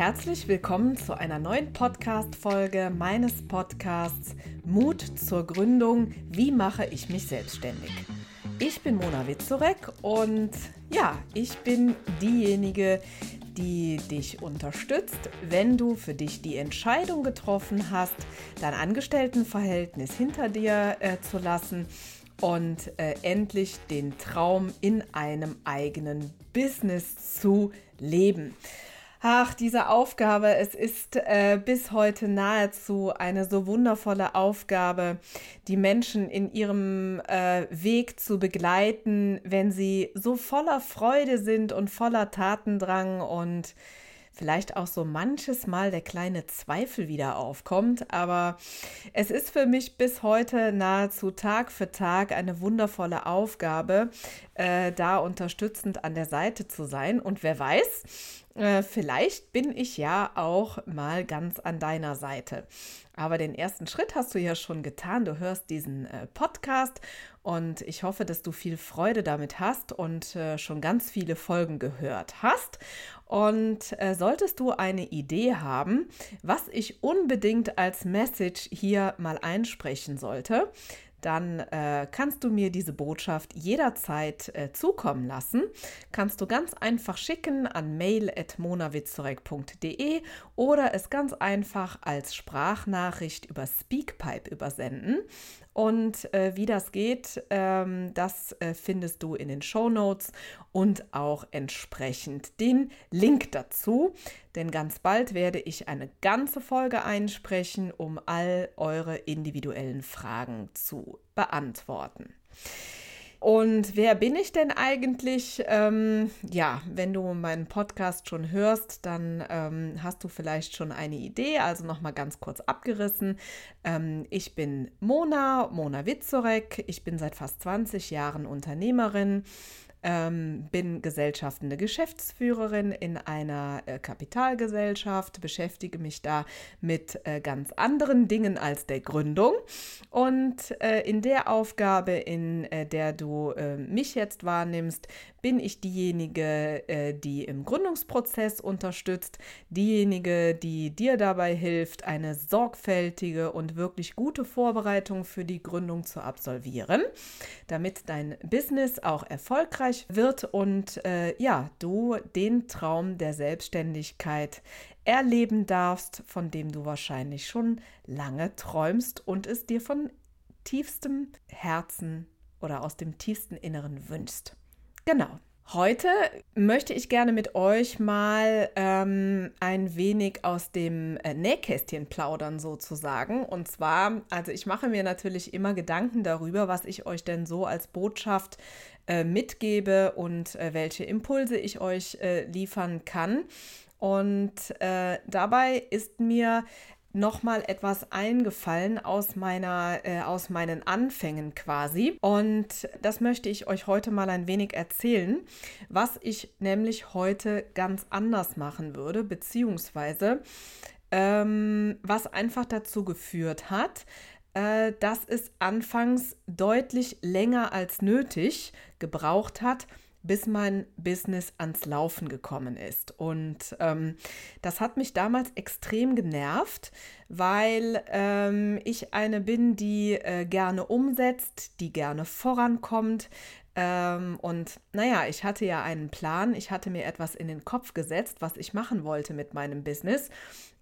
Herzlich willkommen zu einer neuen Podcast-Folge meines Podcasts Mut zur Gründung. Wie mache ich mich selbstständig? Ich bin Mona Witzorek und ja, ich bin diejenige, die dich unterstützt, wenn du für dich die Entscheidung getroffen hast, dein Angestelltenverhältnis hinter dir äh, zu lassen und äh, endlich den Traum in einem eigenen Business zu leben. Ach, diese Aufgabe, es ist äh, bis heute nahezu eine so wundervolle Aufgabe, die Menschen in ihrem äh, Weg zu begleiten, wenn sie so voller Freude sind und voller Tatendrang und vielleicht auch so manches Mal der kleine Zweifel wieder aufkommt. Aber es ist für mich bis heute nahezu Tag für Tag eine wundervolle Aufgabe, äh, da unterstützend an der Seite zu sein. Und wer weiß, äh, vielleicht bin ich ja auch mal ganz an deiner Seite. Aber den ersten Schritt hast du ja schon getan. Du hörst diesen äh, Podcast und ich hoffe, dass du viel Freude damit hast und äh, schon ganz viele Folgen gehört hast. Und äh, solltest du eine Idee haben, was ich unbedingt als Message hier mal einsprechen sollte, dann äh, kannst du mir diese Botschaft jederzeit äh, zukommen lassen. Kannst du ganz einfach schicken an mail.monawitzorek.de oder es ganz einfach als Sprachnachricht über Speakpipe übersenden. Und äh, wie das geht, ähm, das äh, findest du in den Show Notes und auch entsprechend den Link dazu. Denn ganz bald werde ich eine ganze Folge einsprechen, um all eure individuellen Fragen zu beantworten. Und wer bin ich denn eigentlich? Ähm, ja, wenn du meinen Podcast schon hörst, dann ähm, hast du vielleicht schon eine Idee. Also nochmal ganz kurz abgerissen. Ähm, ich bin Mona, Mona Witzorek. Ich bin seit fast 20 Jahren Unternehmerin ähm, bin gesellschaftende Geschäftsführerin in einer äh, Kapitalgesellschaft, beschäftige mich da mit äh, ganz anderen Dingen als der Gründung. Und äh, in der Aufgabe, in äh, der du äh, mich jetzt wahrnimmst, bin ich diejenige, äh, die im Gründungsprozess unterstützt, diejenige, die dir dabei hilft, eine sorgfältige und wirklich gute Vorbereitung für die Gründung zu absolvieren, damit dein Business auch erfolgreich erfolgreich wird und äh, ja, du den Traum der Selbstständigkeit erleben darfst, von dem du wahrscheinlich schon lange träumst und es dir von tiefstem Herzen oder aus dem tiefsten Inneren wünschst. Genau. Heute möchte ich gerne mit euch mal ähm, ein wenig aus dem äh, Nähkästchen plaudern sozusagen. Und zwar, also ich mache mir natürlich immer Gedanken darüber, was ich euch denn so als Botschaft äh, mitgebe und äh, welche Impulse ich euch äh, liefern kann. Und äh, dabei ist mir nochmal etwas eingefallen aus meiner, äh, aus meinen Anfängen quasi. Und das möchte ich euch heute mal ein wenig erzählen, was ich nämlich heute ganz anders machen würde, beziehungsweise ähm, was einfach dazu geführt hat, äh, dass es anfangs deutlich länger als nötig gebraucht hat, bis mein Business ans Laufen gekommen ist. Und ähm, das hat mich damals extrem genervt, weil ähm, ich eine bin, die äh, gerne umsetzt, die gerne vorankommt. Ähm, und naja, ich hatte ja einen Plan, ich hatte mir etwas in den Kopf gesetzt, was ich machen wollte mit meinem Business.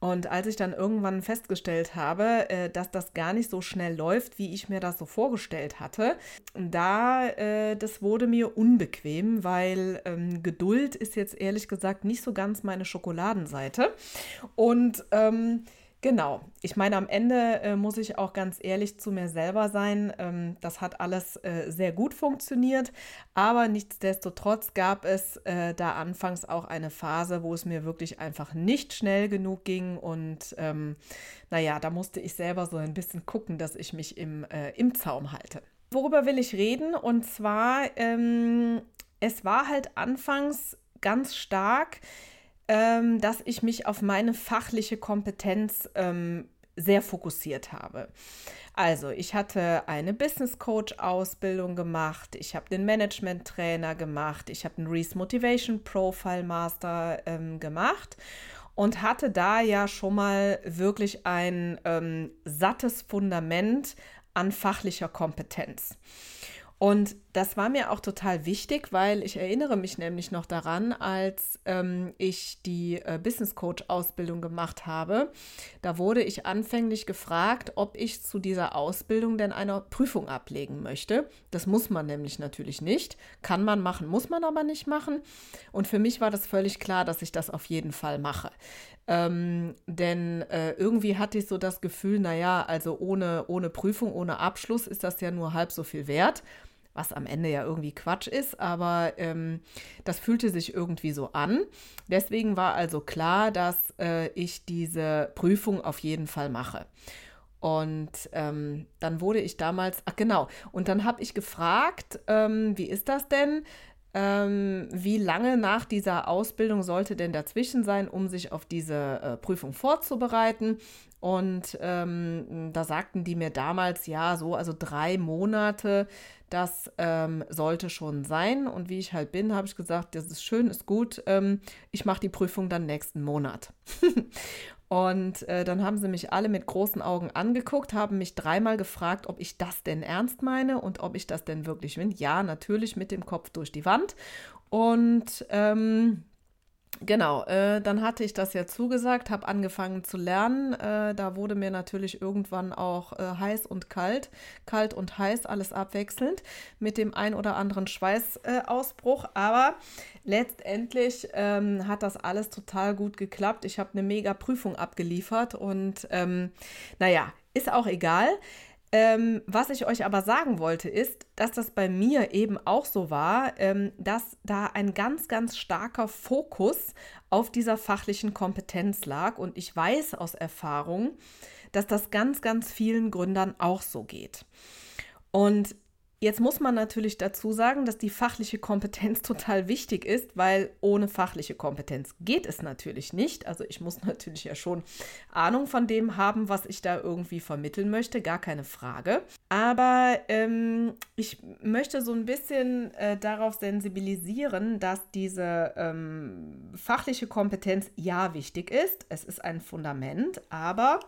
Und als ich dann irgendwann festgestellt habe, äh, dass das gar nicht so schnell läuft, wie ich mir das so vorgestellt hatte, da, äh, das wurde mir unbequem, weil ähm, Geduld ist jetzt ehrlich gesagt nicht so ganz meine Schokoladenseite. Und ähm, Genau. Ich meine, am Ende äh, muss ich auch ganz ehrlich zu mir selber sein. Ähm, das hat alles äh, sehr gut funktioniert, aber nichtsdestotrotz gab es äh, da anfangs auch eine Phase, wo es mir wirklich einfach nicht schnell genug ging und ähm, naja, da musste ich selber so ein bisschen gucken, dass ich mich im, äh, im Zaum halte. Worüber will ich reden? Und zwar, ähm, es war halt anfangs ganz stark, ähm, dass ich mich auf meine fachliche Kompetenz ähm, sehr fokussiert habe. Also, ich hatte eine Business Coach Ausbildung gemacht, ich habe den Management Trainer gemacht, ich habe einen Reese Motivation Profile Master ähm, gemacht und hatte da ja schon mal wirklich ein ähm, sattes Fundament an fachlicher Kompetenz. Und das war mir auch total wichtig, weil ich erinnere mich nämlich noch daran, als ähm, ich die äh, Business Coach Ausbildung gemacht habe. Da wurde ich anfänglich gefragt, ob ich zu dieser Ausbildung denn eine Prüfung ablegen möchte. Das muss man nämlich natürlich nicht. Kann man machen, muss man aber nicht machen. Und für mich war das völlig klar, dass ich das auf jeden Fall mache. Ähm, denn äh, irgendwie hatte ich so das Gefühl, naja, also ohne, ohne Prüfung, ohne Abschluss ist das ja nur halb so viel wert was am Ende ja irgendwie Quatsch ist, aber ähm, das fühlte sich irgendwie so an. Deswegen war also klar, dass äh, ich diese Prüfung auf jeden Fall mache. Und ähm, dann wurde ich damals, ach genau, und dann habe ich gefragt, ähm, wie ist das denn? Ähm, wie lange nach dieser Ausbildung sollte denn dazwischen sein, um sich auf diese äh, Prüfung vorzubereiten? Und ähm, da sagten die mir damals, ja, so, also drei Monate, das ähm, sollte schon sein. Und wie ich halt bin, habe ich gesagt, das ist schön, ist gut. Ähm, ich mache die Prüfung dann nächsten Monat. und äh, dann haben sie mich alle mit großen Augen angeguckt, haben mich dreimal gefragt, ob ich das denn ernst meine und ob ich das denn wirklich will. Ja, natürlich mit dem Kopf durch die Wand. Und ähm, Genau, äh, dann hatte ich das ja zugesagt, habe angefangen zu lernen. Äh, da wurde mir natürlich irgendwann auch äh, heiß und kalt, kalt und heiß, alles abwechselnd mit dem ein oder anderen Schweißausbruch. Aber letztendlich ähm, hat das alles total gut geklappt. Ich habe eine mega Prüfung abgeliefert und ähm, naja, ist auch egal. Ähm, was ich euch aber sagen wollte, ist, dass das bei mir eben auch so war, ähm, dass da ein ganz, ganz starker Fokus auf dieser fachlichen Kompetenz lag. Und ich weiß aus Erfahrung, dass das ganz, ganz vielen Gründern auch so geht. Und Jetzt muss man natürlich dazu sagen, dass die fachliche Kompetenz total wichtig ist, weil ohne fachliche Kompetenz geht es natürlich nicht. Also ich muss natürlich ja schon Ahnung von dem haben, was ich da irgendwie vermitteln möchte, gar keine Frage. Aber ähm, ich möchte so ein bisschen äh, darauf sensibilisieren, dass diese ähm, fachliche Kompetenz ja wichtig ist. Es ist ein Fundament, aber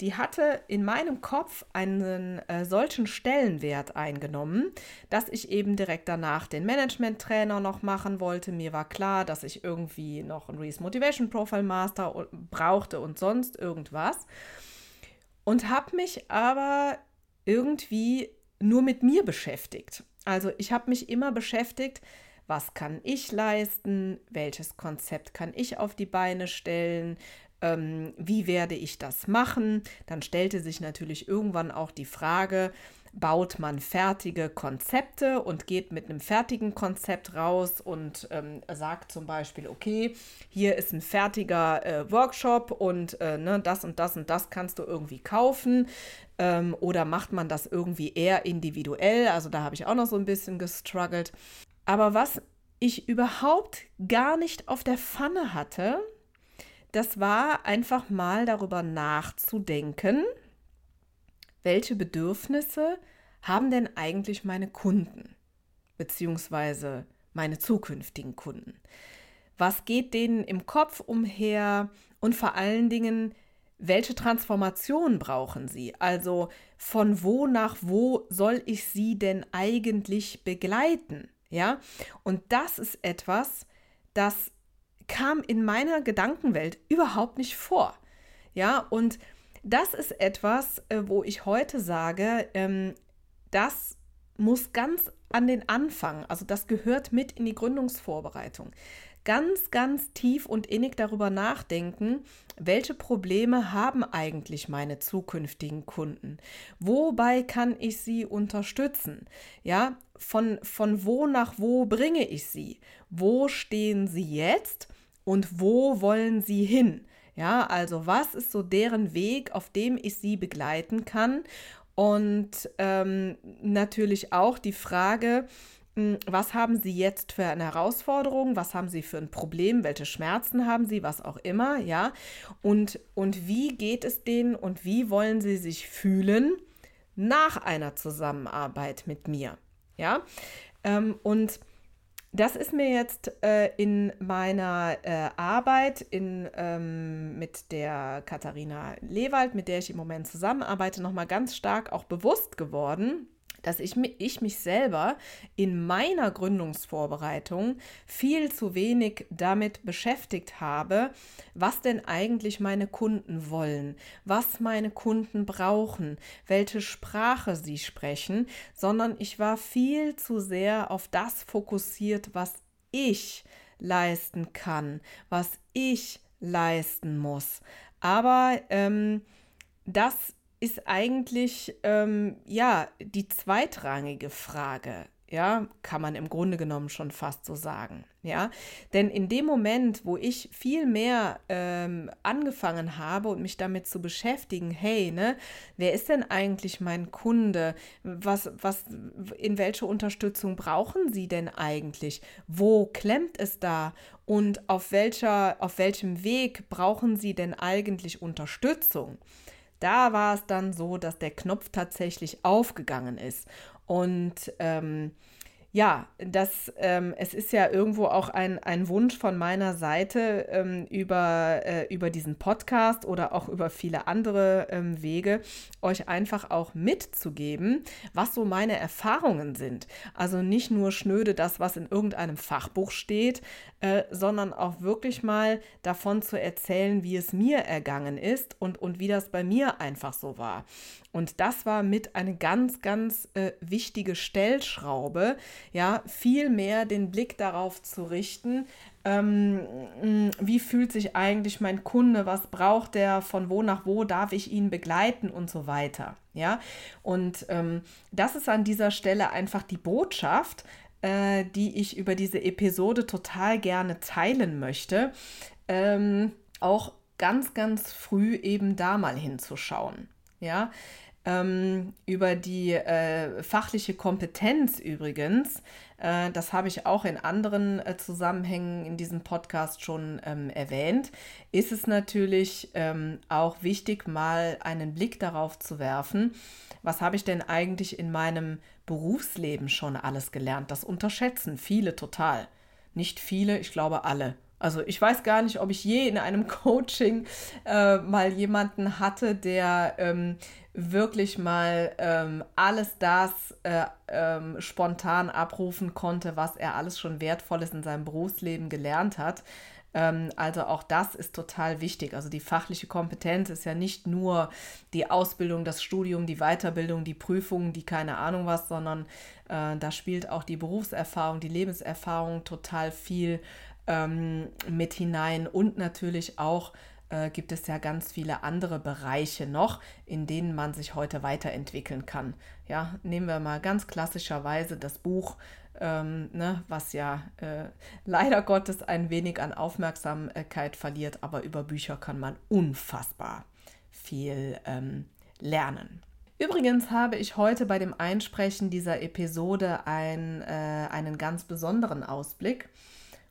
die hatte in meinem Kopf einen äh, solchen Stellenwert eingenommen, dass ich eben direkt danach den Management-Trainer noch machen wollte. Mir war klar, dass ich irgendwie noch ein Reese Motivation Profile Master brauchte und sonst irgendwas. Und habe mich aber irgendwie nur mit mir beschäftigt. Also ich habe mich immer beschäftigt, was kann ich leisten, welches Konzept kann ich auf die Beine stellen, ähm, wie werde ich das machen? Dann stellte sich natürlich irgendwann auch die Frage, baut man fertige Konzepte und geht mit einem fertigen Konzept raus und ähm, sagt zum Beispiel, okay, hier ist ein fertiger äh, Workshop und äh, ne, das und das und das kannst du irgendwie kaufen. Ähm, oder macht man das irgendwie eher individuell? Also da habe ich auch noch so ein bisschen gestruggelt. Aber was ich überhaupt gar nicht auf der Pfanne hatte, das war einfach mal darüber nachzudenken, welche Bedürfnisse haben denn eigentlich meine Kunden, beziehungsweise meine zukünftigen Kunden. Was geht denen im Kopf umher und vor allen Dingen, welche Transformation brauchen sie? Also von wo nach wo soll ich sie denn eigentlich begleiten? Ja, und das ist etwas, das kam in meiner Gedankenwelt überhaupt nicht vor. Ja, und das ist etwas, äh, wo ich heute sage, ähm, das muss ganz an den Anfang, also das gehört mit in die Gründungsvorbereitung. Ganz, ganz tief und innig darüber nachdenken, welche Probleme haben eigentlich meine zukünftigen Kunden? Wobei kann ich sie unterstützen? Ja, von, von wo nach wo bringe ich sie? Wo stehen sie jetzt? Und wo wollen sie hin? Ja, also was ist so deren Weg, auf dem ich sie begleiten kann? Und ähm, natürlich auch die Frage, hm, was haben Sie jetzt für eine Herausforderung? Was haben Sie für ein Problem? Welche Schmerzen haben Sie? Was auch immer, ja? Und, und wie geht es denen und wie wollen Sie sich fühlen nach einer Zusammenarbeit mit mir? Ja? Ähm, und das ist mir jetzt äh, in meiner äh, Arbeit in, ähm, mit der Katharina Lewald, mit der ich im Moment zusammenarbeite, nochmal ganz stark auch bewusst geworden dass ich, ich mich selber in meiner Gründungsvorbereitung viel zu wenig damit beschäftigt habe, was denn eigentlich meine Kunden wollen, was meine Kunden brauchen, welche Sprache sie sprechen, sondern ich war viel zu sehr auf das fokussiert, was ich leisten kann, was ich leisten muss. Aber ähm, das ist eigentlich ähm, ja die zweitrangige Frage. Ja, kann man im Grunde genommen schon fast so sagen. Ja, denn in dem Moment, wo ich viel mehr ähm, angefangen habe und mich damit zu beschäftigen, hey, ne, wer ist denn eigentlich mein Kunde? Was, was, in welche Unterstützung brauchen sie denn eigentlich? Wo klemmt es da? Und auf welcher, auf welchem Weg brauchen sie denn eigentlich Unterstützung? Da war es dann so, dass der Knopf tatsächlich aufgegangen ist. Und ähm, ja, das, ähm, es ist ja irgendwo auch ein, ein Wunsch von meiner Seite ähm, über, äh, über diesen Podcast oder auch über viele andere ähm, Wege, euch einfach auch mitzugeben, was so meine Erfahrungen sind. Also nicht nur schnöde das, was in irgendeinem Fachbuch steht, äh, sondern auch wirklich mal davon zu erzählen, wie es mir ergangen ist und, und wie das bei mir einfach so war. Und das war mit eine ganz, ganz äh, wichtige Stellschraube, ja, viel mehr den Blick darauf zu richten, ähm, wie fühlt sich eigentlich mein Kunde, was braucht er, von wo nach wo darf ich ihn begleiten und so weiter. Ja, und ähm, das ist an dieser Stelle einfach die Botschaft, äh, die ich über diese Episode total gerne teilen möchte. Ähm, auch ganz, ganz früh eben da mal hinzuschauen. Ja, ähm, über die äh, fachliche Kompetenz übrigens, äh, das habe ich auch in anderen äh, Zusammenhängen in diesem Podcast schon ähm, erwähnt, ist es natürlich ähm, auch wichtig, mal einen Blick darauf zu werfen, was habe ich denn eigentlich in meinem Berufsleben schon alles gelernt. Das unterschätzen viele total. Nicht viele, ich glaube alle. Also ich weiß gar nicht, ob ich je in einem Coaching äh, mal jemanden hatte, der ähm, wirklich mal ähm, alles das äh, ähm, spontan abrufen konnte, was er alles schon Wertvolles in seinem Berufsleben gelernt hat. Ähm, also auch das ist total wichtig. Also die fachliche Kompetenz ist ja nicht nur die Ausbildung, das Studium, die Weiterbildung, die Prüfungen, die keine Ahnung was, sondern äh, da spielt auch die Berufserfahrung, die Lebenserfahrung total viel ähm, mit hinein und natürlich auch äh, gibt es ja ganz viele andere Bereiche noch, in denen man sich heute weiterentwickeln kann. Ja, nehmen wir mal ganz klassischerweise das Buch, ähm, ne, was ja äh, leider Gottes ein wenig an Aufmerksamkeit verliert, aber über Bücher kann man unfassbar viel ähm, lernen. Übrigens habe ich heute bei dem Einsprechen dieser Episode ein, äh, einen ganz besonderen Ausblick.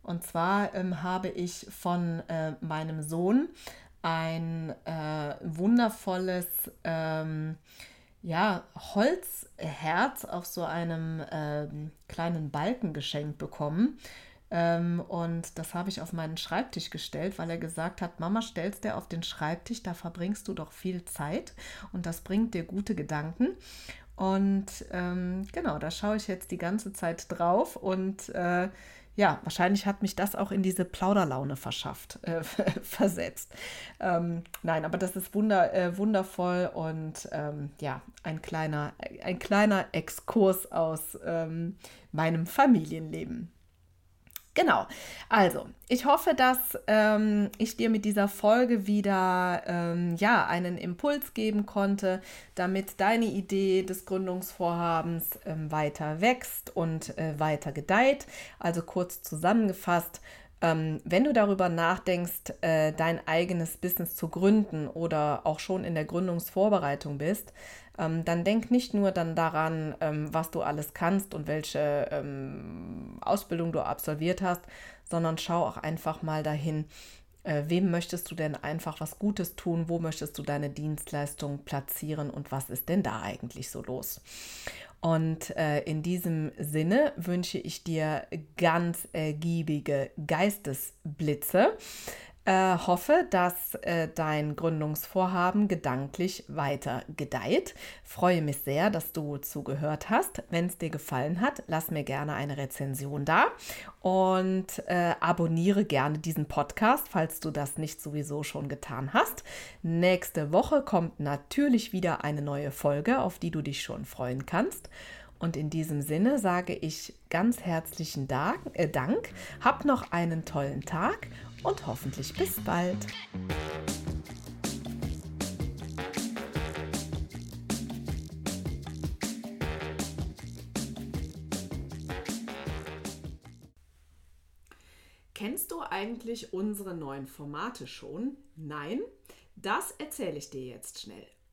Und zwar ähm, habe ich von äh, meinem Sohn ein äh, wundervolles ähm, ja, Holzherz auf so einem ähm, kleinen Balken geschenkt bekommen. Ähm, und das habe ich auf meinen Schreibtisch gestellt, weil er gesagt hat, Mama, stellst dir auf den Schreibtisch, da verbringst du doch viel Zeit und das bringt dir gute Gedanken. Und ähm, genau, da schaue ich jetzt die ganze Zeit drauf und äh, ja, wahrscheinlich hat mich das auch in diese Plauderlaune verschafft, äh, versetzt. Ähm, nein, aber das ist wunder, äh, wundervoll und ähm, ja, ein kleiner, ein kleiner Exkurs aus ähm, meinem Familienleben. Genau. Also, ich hoffe, dass ähm, ich dir mit dieser Folge wieder ähm, ja, einen Impuls geben konnte, damit deine Idee des Gründungsvorhabens ähm, weiter wächst und äh, weiter gedeiht. Also kurz zusammengefasst, ähm, wenn du darüber nachdenkst, äh, dein eigenes Business zu gründen oder auch schon in der Gründungsvorbereitung bist, ähm, dann denk nicht nur dann daran, ähm, was du alles kannst und welche ähm, Ausbildung du absolviert hast, sondern schau auch einfach mal dahin, äh, wem möchtest du denn einfach was Gutes tun, wo möchtest du deine Dienstleistung platzieren und was ist denn da eigentlich so los. Und äh, in diesem Sinne wünsche ich dir ganz ergiebige Geistesblitze. Äh, hoffe, dass äh, dein Gründungsvorhaben gedanklich weiter gedeiht. Freue mich sehr, dass du zugehört hast. Wenn es dir gefallen hat, lass mir gerne eine Rezension da und äh, abonniere gerne diesen Podcast, falls du das nicht sowieso schon getan hast. Nächste Woche kommt natürlich wieder eine neue Folge, auf die du dich schon freuen kannst. Und in diesem Sinne sage ich ganz herzlichen Dank. Äh. Hab noch einen tollen Tag und hoffentlich bis bald. Kennst du eigentlich unsere neuen Formate schon? Nein? Das erzähle ich dir jetzt schnell.